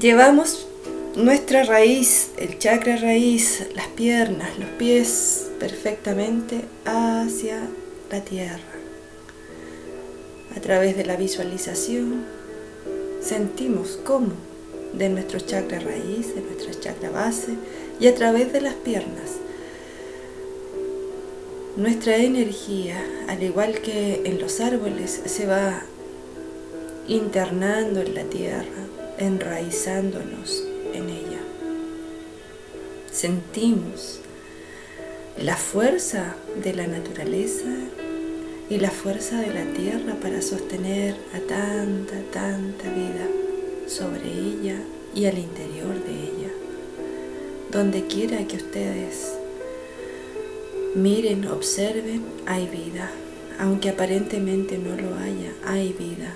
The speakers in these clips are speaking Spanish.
Llevamos nuestra raíz, el chakra raíz, las piernas, los pies perfectamente hacia la tierra. A través de la visualización sentimos cómo de nuestro chakra raíz, de nuestra chakra base y a través de las piernas nuestra energía, al igual que en los árboles, se va internando en la tierra, enraizándonos en ella. Sentimos la fuerza de la naturaleza y la fuerza de la tierra para sostener a tanta, tanta vida sobre ella y al interior de ella. Donde quiera que ustedes miren, observen, hay vida. Aunque aparentemente no lo haya, hay vida.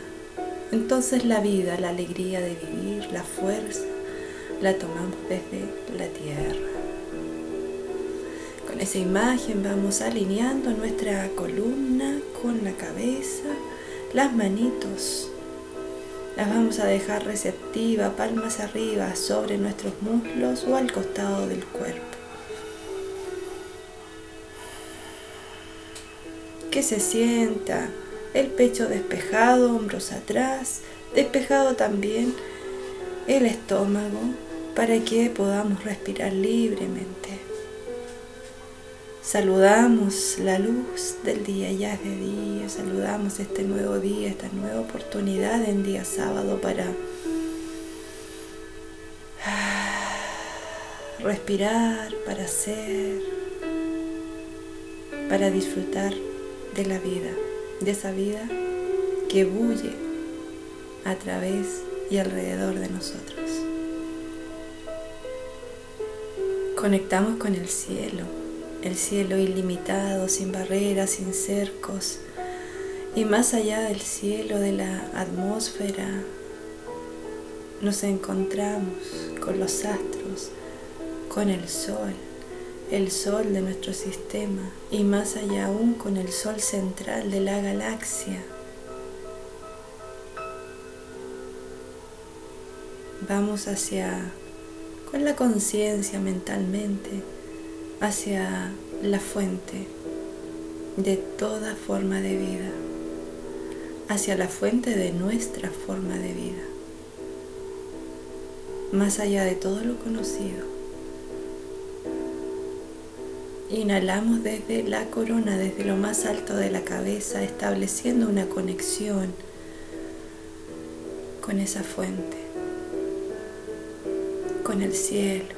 Entonces la vida, la alegría de vivir, la fuerza, la tomamos desde la tierra. Con esa imagen vamos alineando nuestra columna con la cabeza, las manitos. Las vamos a dejar receptiva, palmas arriba, sobre nuestros muslos o al costado del cuerpo. Que se sienta el pecho despejado, hombros atrás, despejado también el estómago para que podamos respirar libremente. Saludamos la luz del día, ya es de día, saludamos este nuevo día, esta nueva oportunidad en día sábado para respirar, para ser, para disfrutar de la vida de esa vida que bulle a través y alrededor de nosotros. Conectamos con el cielo, el cielo ilimitado, sin barreras, sin cercos, y más allá del cielo, de la atmósfera, nos encontramos con los astros, con el sol, el Sol de nuestro sistema y más allá aún con el Sol central de la galaxia. Vamos hacia, con la conciencia mentalmente, hacia la fuente de toda forma de vida, hacia la fuente de nuestra forma de vida, más allá de todo lo conocido Inhalamos desde la corona, desde lo más alto de la cabeza, estableciendo una conexión con esa fuente, con el cielo,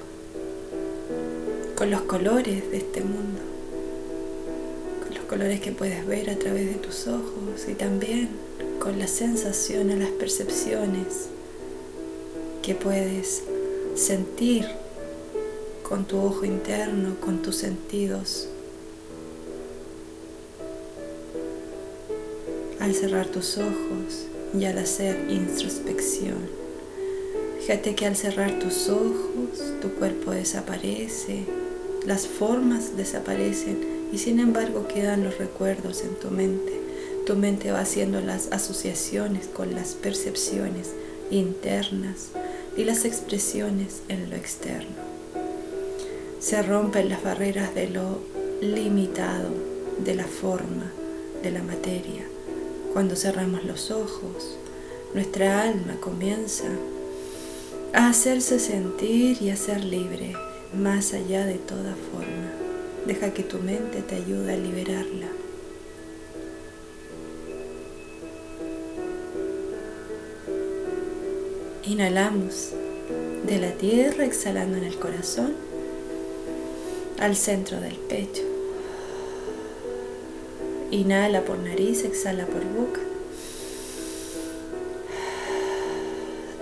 con los colores de este mundo, con los colores que puedes ver a través de tus ojos y también con las sensaciones, las percepciones que puedes sentir con tu ojo interno, con tus sentidos. Al cerrar tus ojos y al hacer introspección, fíjate que al cerrar tus ojos tu cuerpo desaparece, las formas desaparecen y sin embargo quedan los recuerdos en tu mente. Tu mente va haciendo las asociaciones con las percepciones internas y las expresiones en lo externo se rompen las barreras de lo limitado, de la forma, de la materia. Cuando cerramos los ojos, nuestra alma comienza a hacerse sentir y a ser libre, más allá de toda forma. Deja que tu mente te ayude a liberarla. Inhalamos de la tierra, exhalando en el corazón al centro del pecho. Inhala por nariz, exhala por boca.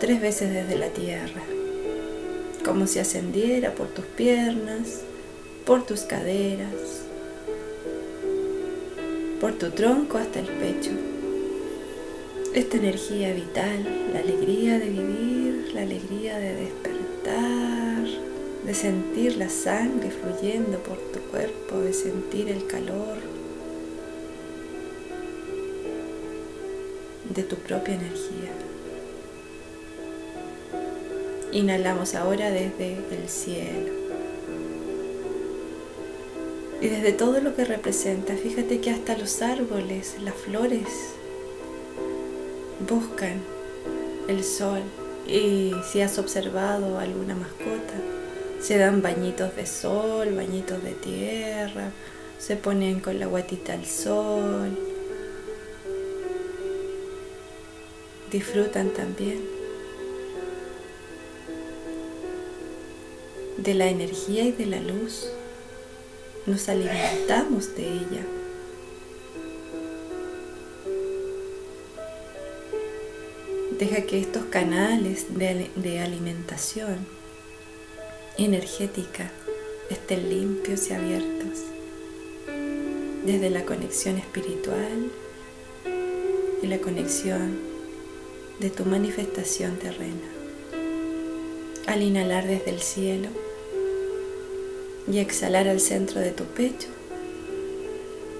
Tres veces desde la tierra, como si ascendiera por tus piernas, por tus caderas, por tu tronco hasta el pecho. Esta energía vital, la alegría de vivir, la alegría de despertar de sentir la sangre fluyendo por tu cuerpo, de sentir el calor de tu propia energía. Inhalamos ahora desde el cielo. Y desde todo lo que representa, fíjate que hasta los árboles, las flores, buscan el sol. Y si has observado alguna mascota, se dan bañitos de sol, bañitos de tierra, se ponen con la guatita al sol. Disfrutan también de la energía y de la luz. Nos alimentamos de ella. Deja que estos canales de, alimentación energética estén limpios y abiertos desde la conexión espiritual y la conexión de tu manifestación terrena. Al inhalar desde el cielo y exhalar al centro de tu pecho,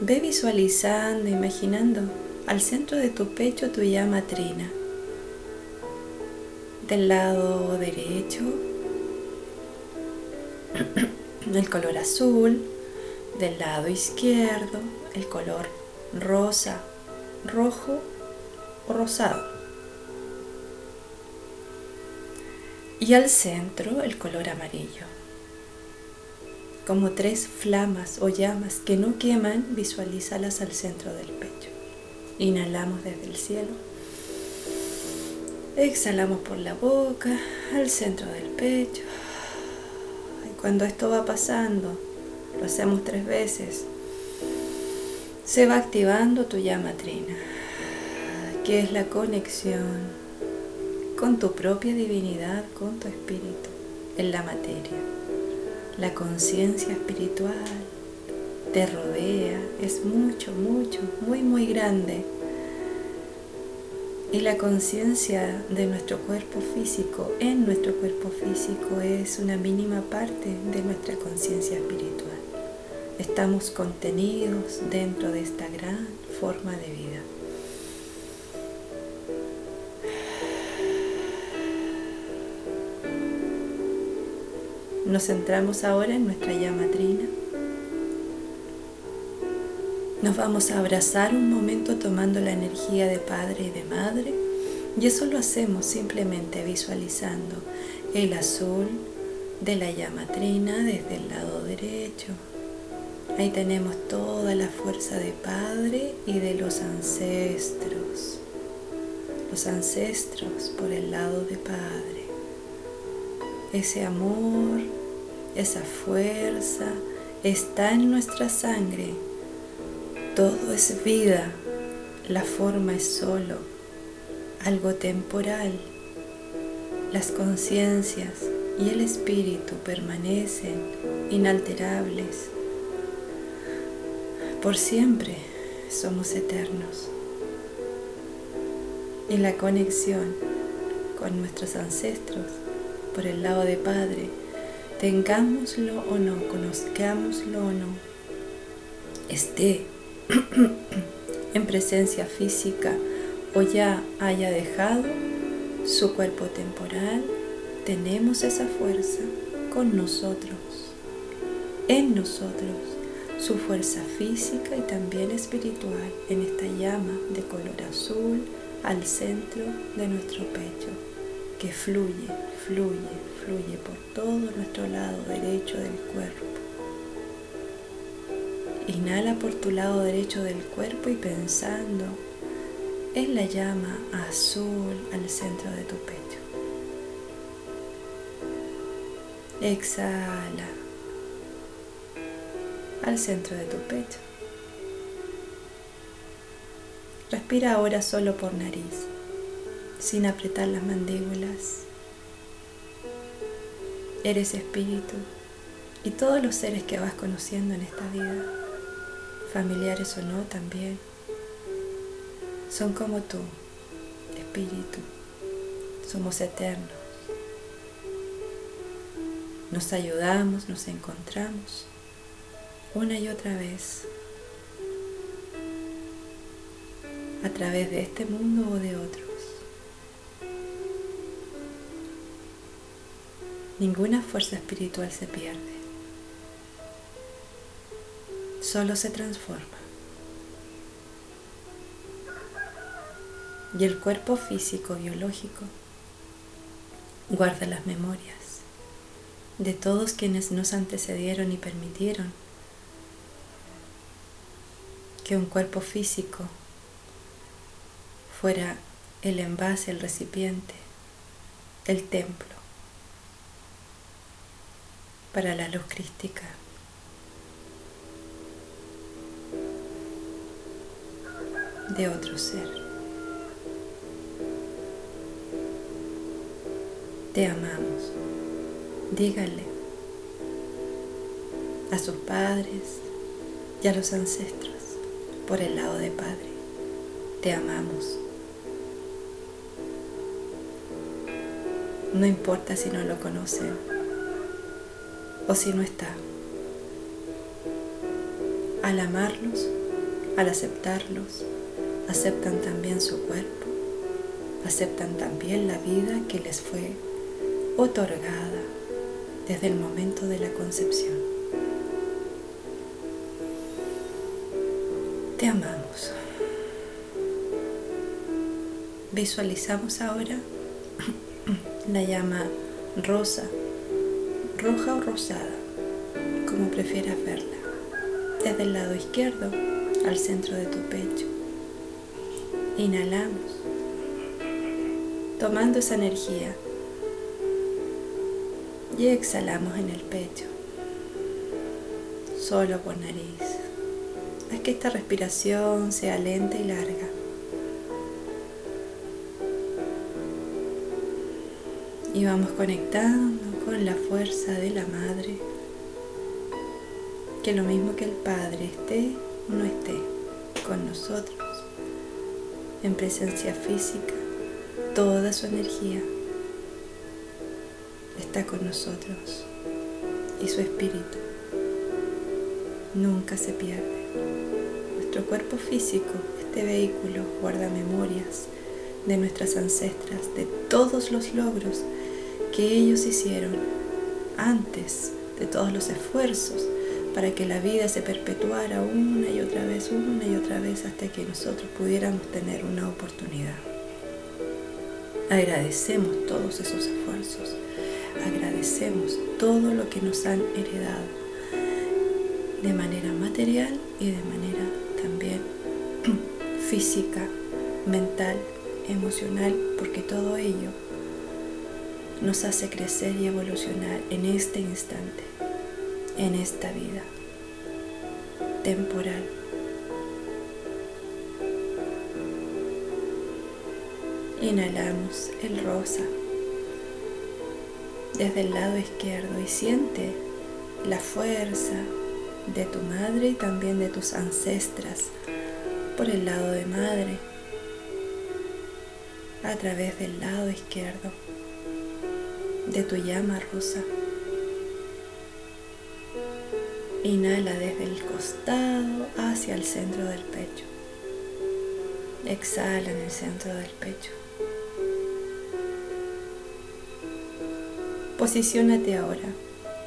ve visualizando, imaginando al centro de tu pecho tu llama trina. Del lado derecho, el color azul, del lado izquierdo el color rosa, rojo o rosado. Y al centro el color amarillo. Como tres flamas o llamas que no queman, visualízalas al centro del pecho. Inhalamos desde el cielo. Exhalamos por la boca, al centro del pecho. Cuando esto va pasando, lo hacemos tres veces, se va activando tu llama trina, que es la conexión con tu propia divinidad, con tu espíritu, en la materia. La conciencia espiritual te rodea, es mucho, mucho, muy, muy grande. Y la conciencia de nuestro cuerpo físico, en nuestro cuerpo físico, es una mínima parte de nuestra conciencia espiritual. Estamos contenidos dentro de esta gran forma de vida. Nos centramos ahora en nuestra llama trina. Nos vamos a abrazar un momento tomando la energía de padre y de madre y eso lo hacemos simplemente visualizando el azul de la llama trina desde el lado derecho, Ahí tenemos toda la fuerza de Padre y de los ancestros. Los ancestros por el lado de Padre. Ese amor, esa fuerza está en nuestra sangre. Todo es vida. La forma es solo algo temporal. Las conciencias y el espíritu permanecen inalterables por siempre somos eternos. Y la conexión con nuestros ancestros por el lado de Padre, tengámoslo o no, conozcámoslo o no, esté en presencia física o ya haya dejado su cuerpo temporal, tenemos esa fuerza con nosotros, en nosotros su fuerza física y también espiritual en esta llama de color azul al centro de nuestro pecho, que fluye, fluye, fluye por todo nuestro lado derecho del cuerpo. Inhala por tu lado derecho del cuerpo y pensando en la llama azul al centro de tu pecho. Exhala al centro de tu pecho. Respira ahora solo por nariz, sin apretar las mandíbulas. Eres espíritu y todos los seres que vas conociendo en esta vida, familiares o no también, son como tú, espíritu. Somos eternos. Nos ayudamos, nos encontramos una y otra vez a través de este mundo o de otros. Ninguna fuerza espiritual se pierde, solo se transforma. Y el cuerpo físico, biológico, guarda las memorias de todos quienes nos antecedieron y permitieron que un cuerpo físico fuera el envase, el recipiente, el templo para la luz crística. De otro ser. Te amamos. Dígale a sus padres y a los ancestros por el lado de Padre. Te amamos. No importa si no lo conocen o si no está. Al amarlos, al aceptarlos, aceptan también su cuerpo, aceptan también la vida que les fue otorgada desde el momento de la concepción. Te amamos. Visualizamos ahora la llama rosa, roja o rosada, como prefieras verla, desde el lado izquierdo al centro de tu pecho. Inhalamos, tomando esa energía. Y exhalamos en el pecho, solo por nariz. Haz que esta respiración sea lenta y larga. Y vamos conectando con la fuerza de la madre, que lo mismo que el padre esté o no esté con nosotros, en presencia física, toda su energía está con nosotros y su espíritu nunca se pierde. Nuestro cuerpo físico, este vehículo, guarda memorias de nuestras ancestras, de todos los logros que ellos hicieron antes de todos los esfuerzos para que la vida se perpetuara una y otra vez, una y otra vez hasta que nosotros pudiéramos tener una oportunidad. Agradecemos todos esos esfuerzos agradecemos todo lo que nos han heredado de manera material y de manera también física, mental, emocional, porque todo ello nos hace crecer y evolucionar en este instante, en esta vida temporal. Inhalamos el rosa desde el lado izquierdo y siente la fuerza de tu madre y también de tus ancestras por el lado de madre a través del lado izquierdo de tu llama rosa. Inhala desde el costado hacia el centro del pecho. Exhala en el centro del pecho. Posiciónate ahora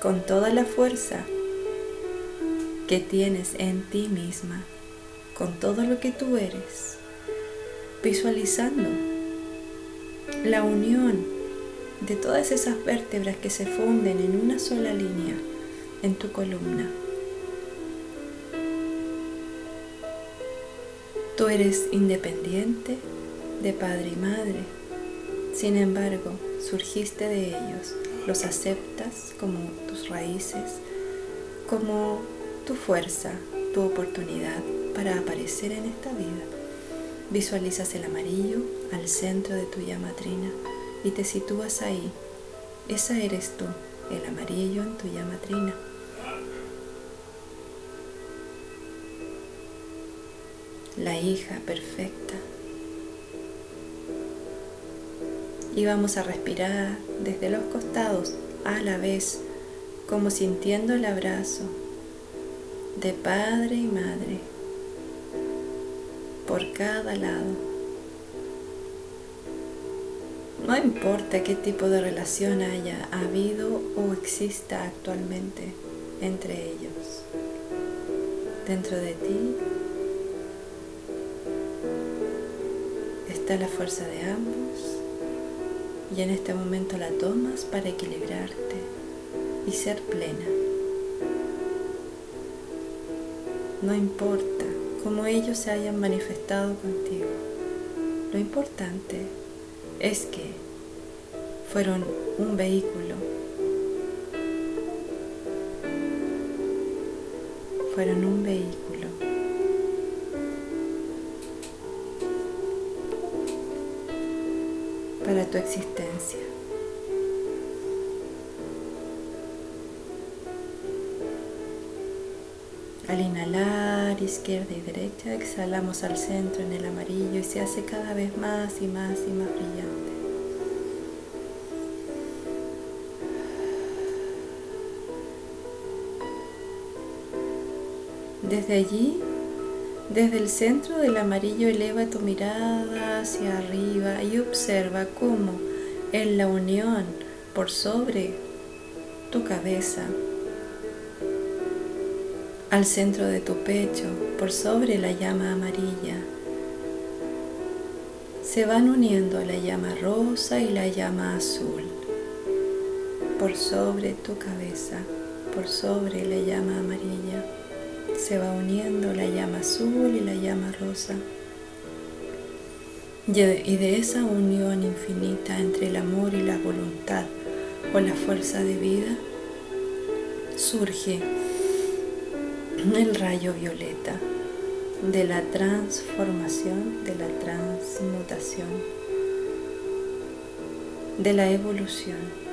con toda la fuerza que tienes en ti misma, con todo lo que tú eres, visualizando la unión de todas esas vértebras que se funden en una sola línea en tu columna. Tú eres independiente de padre y madre, sin embargo, surgiste de ellos los aceptas como tus raíces, como tu fuerza, tu oportunidad para aparecer en esta vida. Visualizas el amarillo al centro de tu llama trina y te sitúas ahí. Esa eres tú, el amarillo en tu llama trina. La hija perfecta y vamos a respirar desde los costados a la vez, como sintiendo el abrazo de padre y madre por cada lado. No importa qué tipo de relación haya habido o exista actualmente entre ellos. Dentro de ti la fuerza de ambos y en este momento la tomas para equilibrarte y ser plena. No importa cómo ellos se hayan manifestado contigo. Lo importante es que fueron un vehículo. Fueron un vehículo. Al inhalar izquierda y derecha, exhalamos al centro en el amarillo y se hace cada vez más y más y más brillante. Desde allí, desde el centro del amarillo, eleva tu mirada hacia arriba y observa cómo en la unión por sobre tu cabeza al centro de tu pecho, por sobre la llama amarilla. Se van uniendo la llama rosa y la llama azul, por sobre tu cabeza, por sobre la llama amarilla. Se va uniendo la llama azul y la llama rosa. Y de esa unión infinita entre el amor y la voluntad o la fuerza de vida, surge el rayo violeta de la transformación, de la transmutación, de la evolución.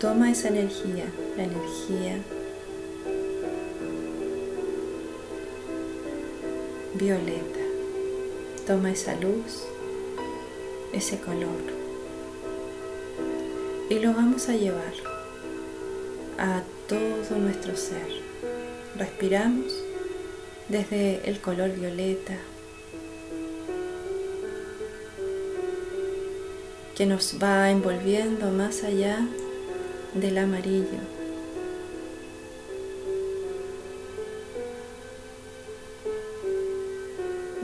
Toma esa energía, la energía violeta. Toma esa luz, ese color y lo vamos a llevar a todo nuestro ser. Respiramos desde el color violeta que nos va envolviendo más allá del amarillo.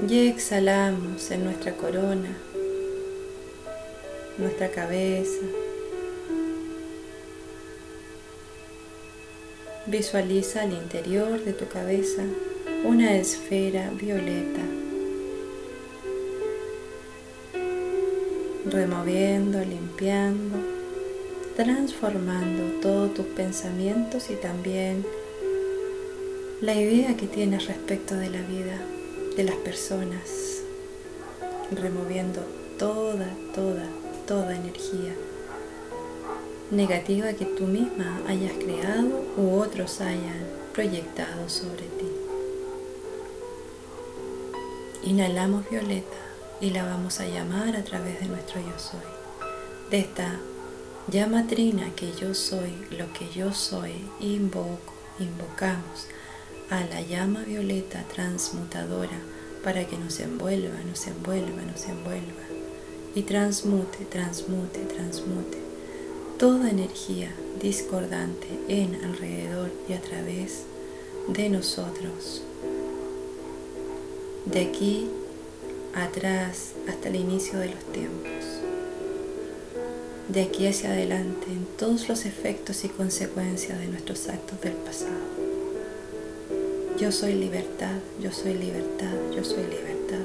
Y exhalamos en nuestra corona, nuestra cabeza, Visualiza al interior de tu cabeza una esfera violeta, removiendo, limpiando, transformando todos tus pensamientos y también la idea que tienes respecto de la vida, de las personas, removiendo toda, toda, toda energía negativa que tú misma hayas creado u otros hayan proyectado sobre ti. Inhalamos violeta y la vamos a llamar a través de nuestro yo soy. De esta llama trina que yo soy, lo que yo soy, invoco, invocamos a la llama violeta transmutadora para que nos envuelva, nos envuelva, nos envuelva y transmute, transmute, transmute toda energía discordante en, alrededor y a través de nosotros. De aquí atrás hasta el inicio de los tiempos. De aquí hacia adelante en todos los efectos y consecuencias de nuestros actos del pasado. Yo soy libertad, yo soy libertad, yo soy libertad.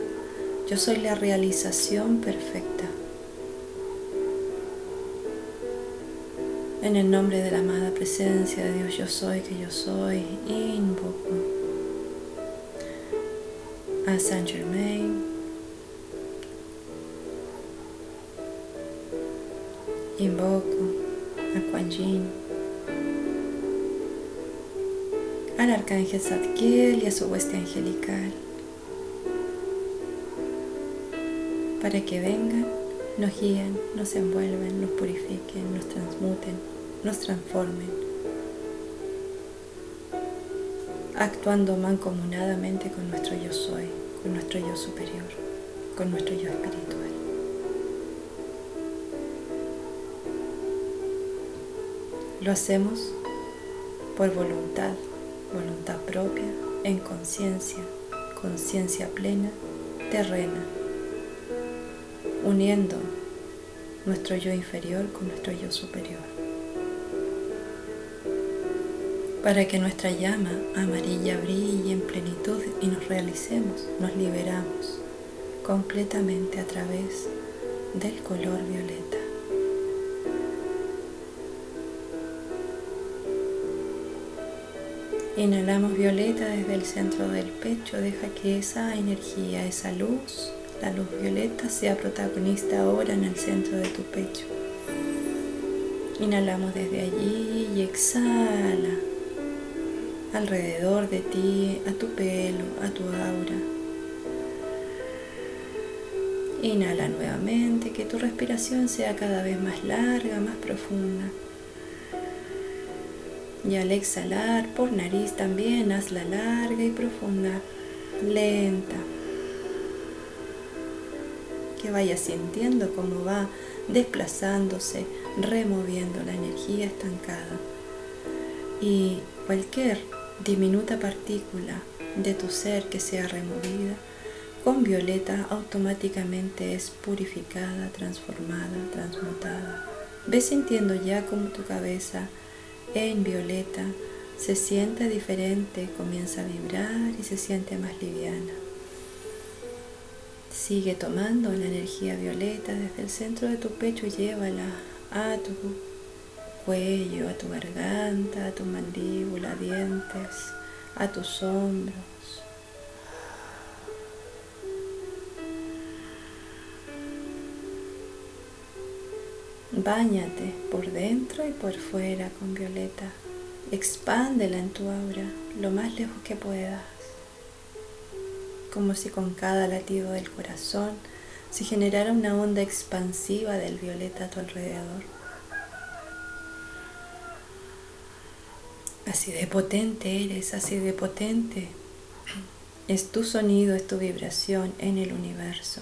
Yo soy la realización perfecta En el nombre de la amada presencia de Dios, yo soy que yo soy, invoco a Saint Germain, invoco a Kuan Yin, al arcángel Zadkiel y a su hueste angelical, para que vengan nos guíen, nos envuelven, nos purifiquen, nos transmuten, nos transformen, actuando mancomunadamente con nuestro yo soy, con nuestro yo superior, con nuestro yo espiritual. Lo hacemos por voluntad, voluntad propia, en conciencia, conciencia plena, terrena, uniendo nuestro yo inferior con nuestro yo superior. Para que nuestra llama amarilla brille en plenitud y nos realicemos, nos liberamos completamente a través del color violeta. Inhalamos violeta desde el centro del pecho, deja que esa energía, esa luz, la luz violeta sea protagonista ahora en el centro de tu pecho. Inhalamos desde allí y exhala alrededor de ti, a tu pelo, a tu aura. Inhala nuevamente, que tu respiración sea cada vez más larga, más profunda. Y al exhalar por nariz también hazla larga y profunda, lenta. Que vayas sintiendo cómo va desplazándose, removiendo la energía estancada. Y cualquier diminuta partícula de tu ser que sea removida, con violeta automáticamente es purificada, transformada, transmutada. Ves sintiendo ya como tu cabeza en violeta se siente diferente, comienza a vibrar y se siente más liviana. Sigue tomando la energía violeta desde el centro de tu pecho y llévala a tu cuello, a tu garganta, a tu mandíbula, dientes, a tus hombros. Báñate por dentro y por fuera con violeta. Expándela en tu aura lo más lejos que puedas. Como si con cada latido del corazón se generara una onda expansiva del violeta a tu alrededor. Así de potente eres, así de potente. Es tu sonido, es tu vibración en el universo.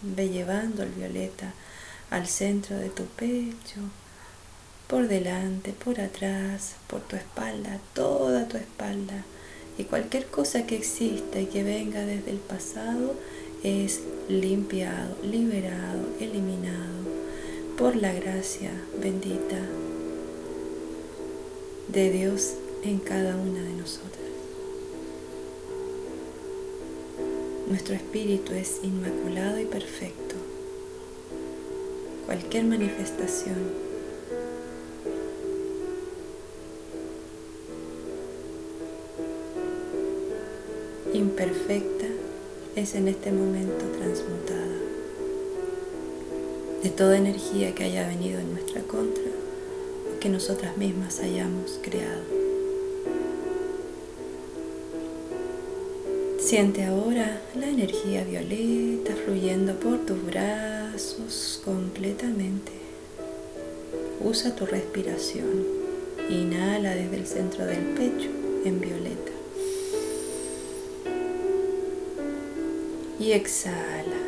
Ve llevando el violeta al centro de tu pecho, por delante, por atrás, por tu espalda, toda tu espalda. Y cualquier cosa que exista y que venga desde el pasado es limpiado, liberado, eliminado por la gracia bendita de Dios en cada una de nosotras. Nuestro espíritu es inmaculado y perfecto cualquier manifestación. Imperfecta es en este momento transmutada de toda energía que haya venido en nuestra contra o que nosotras mismas hayamos creado. Siente ahora la energía violeta fluyendo por tus brazos completamente. Usa tu respiración. Inhala desde el centro del pecho en violeta. Y exhala.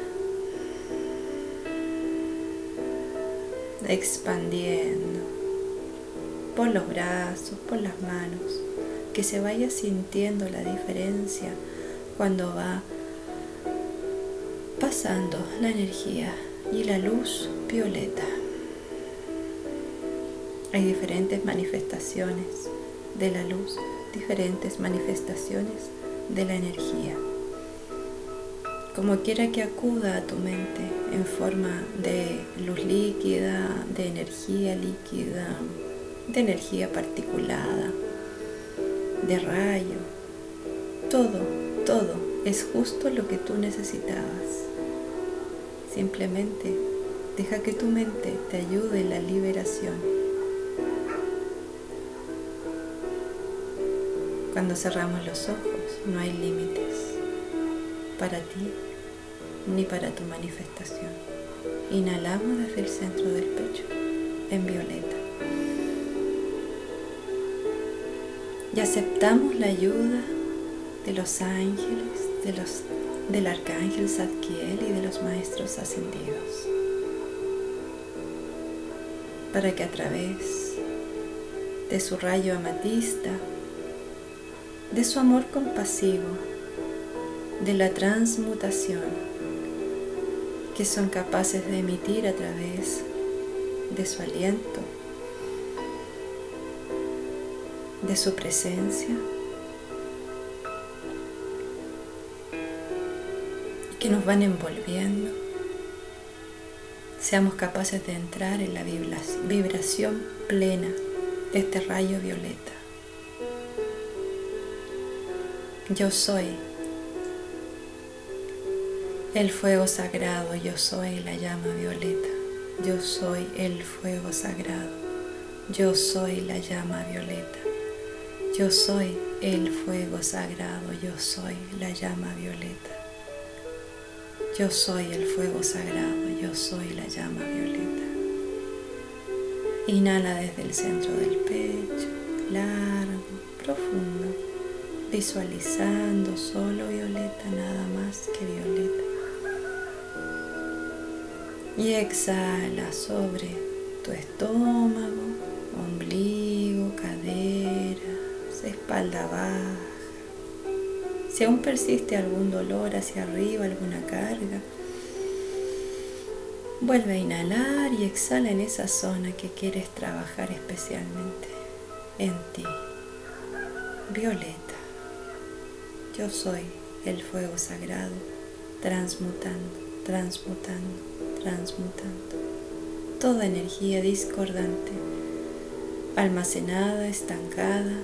Expandiendo por los brazos, por las manos, que se vaya sintiendo la diferencia cuando va pasando la energía y la luz violeta. Hay diferentes manifestaciones de la luz, diferentes manifestaciones de la energía. Como quiera que acuda a tu mente en forma de luz líquida, de energía líquida, de energía particulada, de rayo, todo todo es justo lo que tú necesitabas. Simplemente deja que tu mente te ayude en la liberación. Cuando cerramos los ojos no hay límites para ti ni para tu manifestación. Inhalamos desde el centro del pecho en violeta. Y aceptamos la ayuda de los ángeles, de los, del arcángel Zadkiel y de los maestros ascendidos, para que a través de su rayo amatista, de su amor compasivo, de la transmutación que son capaces de emitir a través de su aliento, de su presencia, que nos van envolviendo, seamos capaces de entrar en la vibración plena de este rayo violeta. Yo soy el fuego sagrado, yo soy la llama violeta, yo soy el fuego sagrado, yo soy la llama violeta, yo soy el fuego sagrado, yo soy la llama violeta. Yo soy el fuego sagrado, yo soy la llama violeta. Inhala desde el centro del pecho, largo, profundo, visualizando solo violeta, nada más que violeta. Y exhala sobre tu estómago, ombligo, caderas, espalda baja si aún persiste algún dolor hacia arriba, alguna carga, vuelve a inhalar y exhala en esa zona que quieres trabajar especialmente en ti. Violeta, yo soy el fuego sagrado, transmutando, transmutando, transmutando. Toda energía discordante, almacenada, estancada,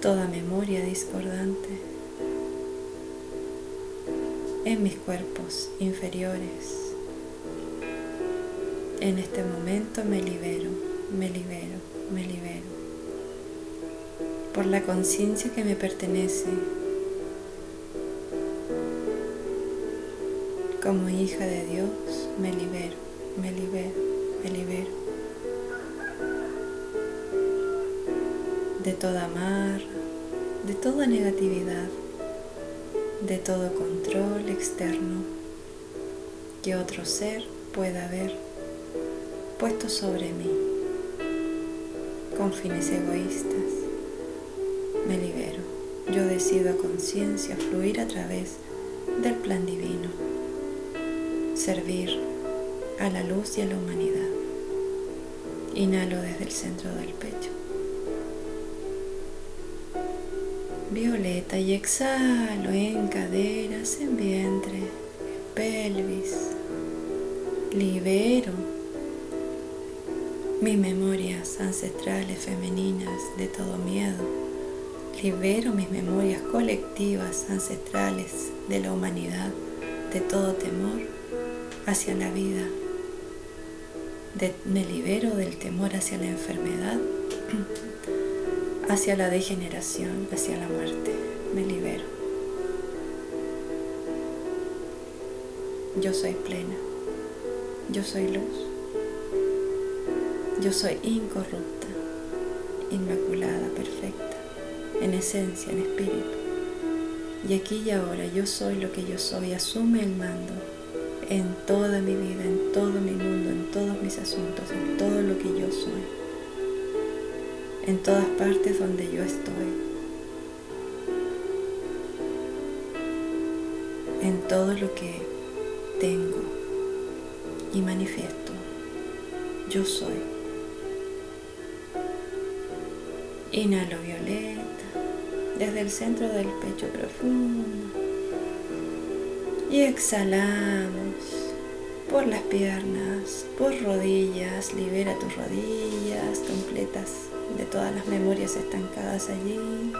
toda memoria discordante en mis cuerpos inferiores. En este momento me libero, me libero, me libero. Por la conciencia que me pertenece como hija de Dios, me libero, me libero, me libero. De toda amarra, de toda negatividad, de todo control externo que otro ser pueda haber puesto sobre mí con fines egoístas. Me libero. Yo decido a conciencia fluir a través del plan divino, servir a la luz y a la humanidad. Inhalo desde el centro del pecho. Violeta y exhalo en caderas, en vientre, en pelvis. Libero mis memorias ancestrales femeninas de todo miedo. Libero mis memorias colectivas ancestrales de la humanidad de todo temor hacia la vida. me libero del temor hacia la enfermedad hacia la degeneración, hacia la muerte. Me libero. Yo soy plena. Yo soy luz. Yo soy incorrupta, inmaculada, perfecta, en esencia, en espíritu. Y aquí y ahora yo soy lo que yo soy. Asume el mando en toda mi vida, en todo mi mundo, en todos mis asuntos, en todo lo que yo soy en todas partes donde yo estoy, en todo lo que tengo y manifiesto. Yo soy. Inhalo violeta desde el centro del pecho profundo y exhalamos por las piernas, por rodillas, libera tus rodillas completas de todas las memorias estancadas allí.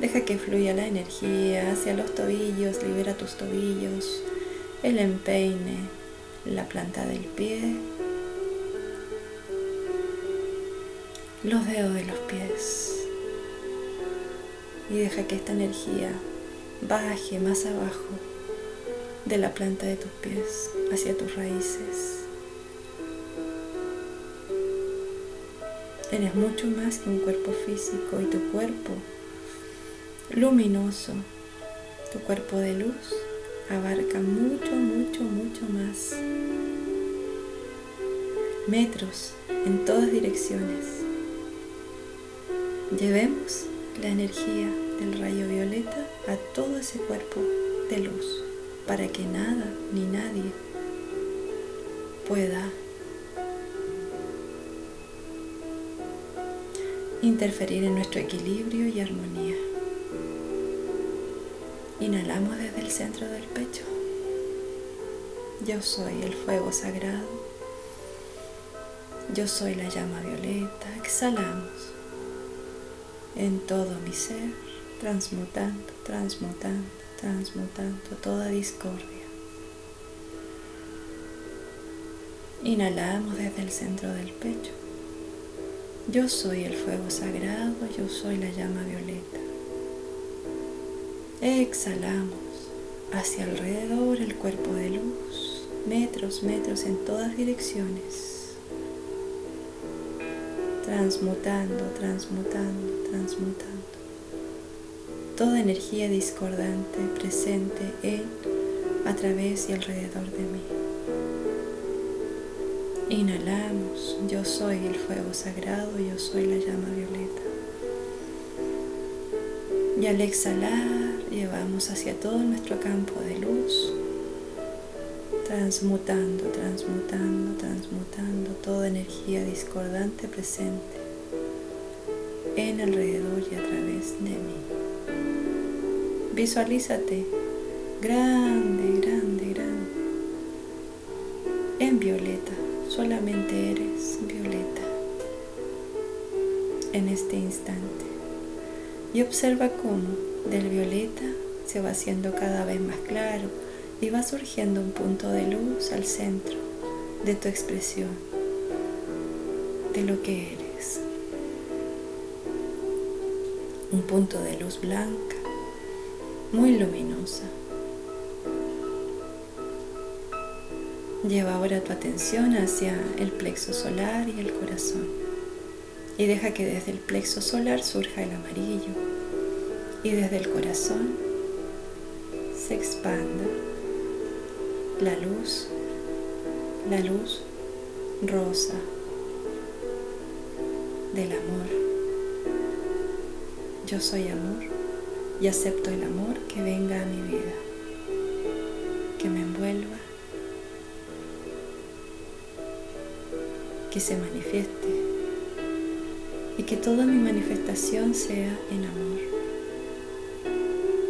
Deja que fluya la energía hacia los tobillos, libera tus tobillos, el empeine, la planta del pie, los dedos de los pies. Y deja que esta energía baje más abajo de la planta de tus pies hacia tus raíces. Eres mucho más que un cuerpo físico y tu cuerpo luminoso. Tu cuerpo de luz abarca mucho, mucho, mucho más. Metros en todas direcciones. Llevemos la energía del rayo violeta a todo ese cuerpo de luz para que nada ni nadie pueda interferir en nuestro equilibrio y armonía. Inhalamos desde el centro del pecho. Yo soy el fuego sagrado. Yo soy la llama violeta. Exhalamos en todo mi ser, transmutando, transmutando, transmutando toda discordia. Inhalamos desde el centro del pecho. Yo soy el fuego sagrado, yo soy la llama violeta. Exhalamos hacia alrededor el cuerpo de luz, metros, metros en todas direcciones. Transmutando, transmutando, transmutando. Toda energía discordante presente en, a través y alrededor de mí. Inhalamos, yo soy el fuego sagrado, yo soy la llama violeta. Y al exhalar, llevamos hacia todo nuestro campo de luz, transmutando, transmutando, transmutando toda energía discordante presente en alrededor y a través de mí. Visualízate grande, grande, grande, en violeta solamente eres violeta en este instante. Y observa cómo del violeta se va haciendo cada vez más claro y va surgiendo un punto de luz al centro de tu expresión, de lo que eres. Un punto de luz blanca, muy luminosa. Lleva ahora tu atención hacia el plexo solar y el corazón. Y deja que desde el plexo solar surja el amarillo y desde el corazón se expanda la luz, la luz rosa del amor. Yo soy amor y acepto el amor que venga a mi vida, que me envuelva que se manifieste y que toda mi manifestación sea en amor.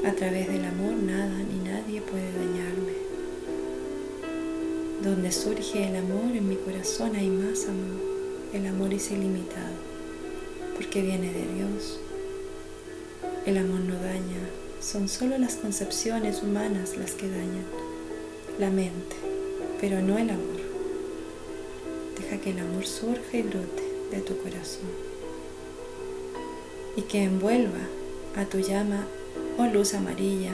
A través del amor nada ni nadie puede dañarme. Donde surge el amor en mi corazón hay más amor. El amor es ilimitado porque viene de Dios. El amor no daña, son solo las concepciones humanas las que dañan, la mente, pero no el amor que el amor surja y brote de tu corazón y que envuelva a tu llama o luz amarilla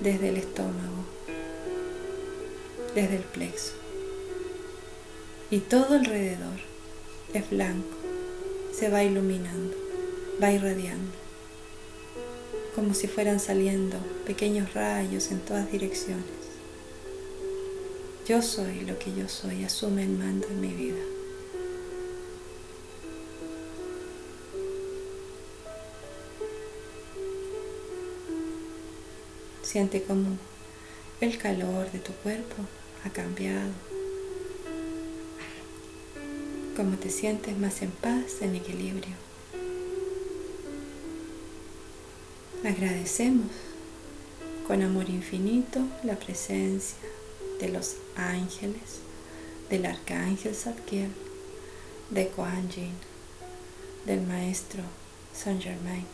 desde el estómago, desde el plexo. Y todo alrededor es blanco, se va iluminando, va irradiando, como si fueran saliendo pequeños rayos en todas direcciones. Yo soy lo que yo soy, asume el mando en mi vida. Siente como el calor de tu cuerpo ha cambiado, como te sientes más en paz, en equilibrio. Agradecemos con amor infinito la presencia, de los ángeles, del arcángel Zadkiel, de Kuan Yin, del maestro Saint Germain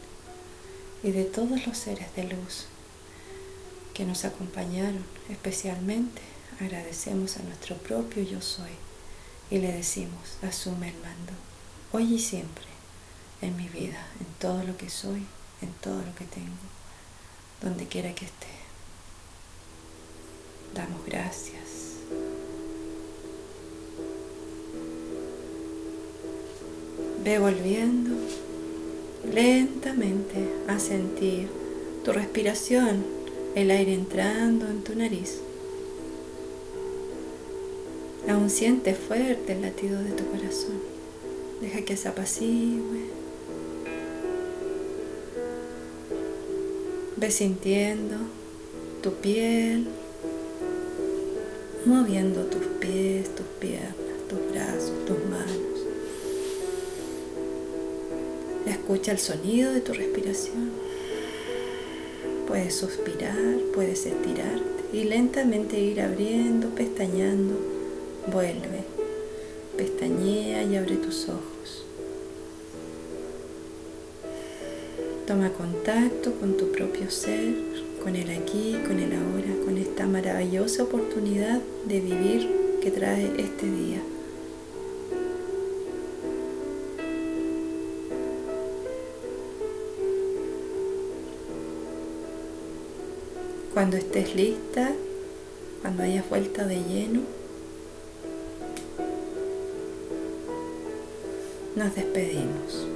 y de todos los seres de luz que nos acompañaron. Especialmente agradecemos a nuestro propio yo soy y le decimos, asume el mando, hoy y siempre, en mi vida, en todo lo que soy, en todo lo que tengo, donde quiera que esté damos gracias. Ve volviendo lentamente a sentir tu respiración, el aire entrando en tu nariz. Aún siente fuerte el latido de tu corazón. Deja que se apacigüe. Ve sintiendo tu piel, moviendo tus pies, tus piernas, tus brazos, tus manos. Escucha el sonido de tu respiración. Puedes suspirar, puedes estirarte y lentamente ir abriendo, pestañando. Vuelve, pestañea y abre tus ojos. Toma contacto con tu propio ser, con el aquí, con el ahora, con esta maravillosa oportunidad de vivir que trae este día. Cuando estés lista, cuando hayas vuelta de lleno, nos despedimos.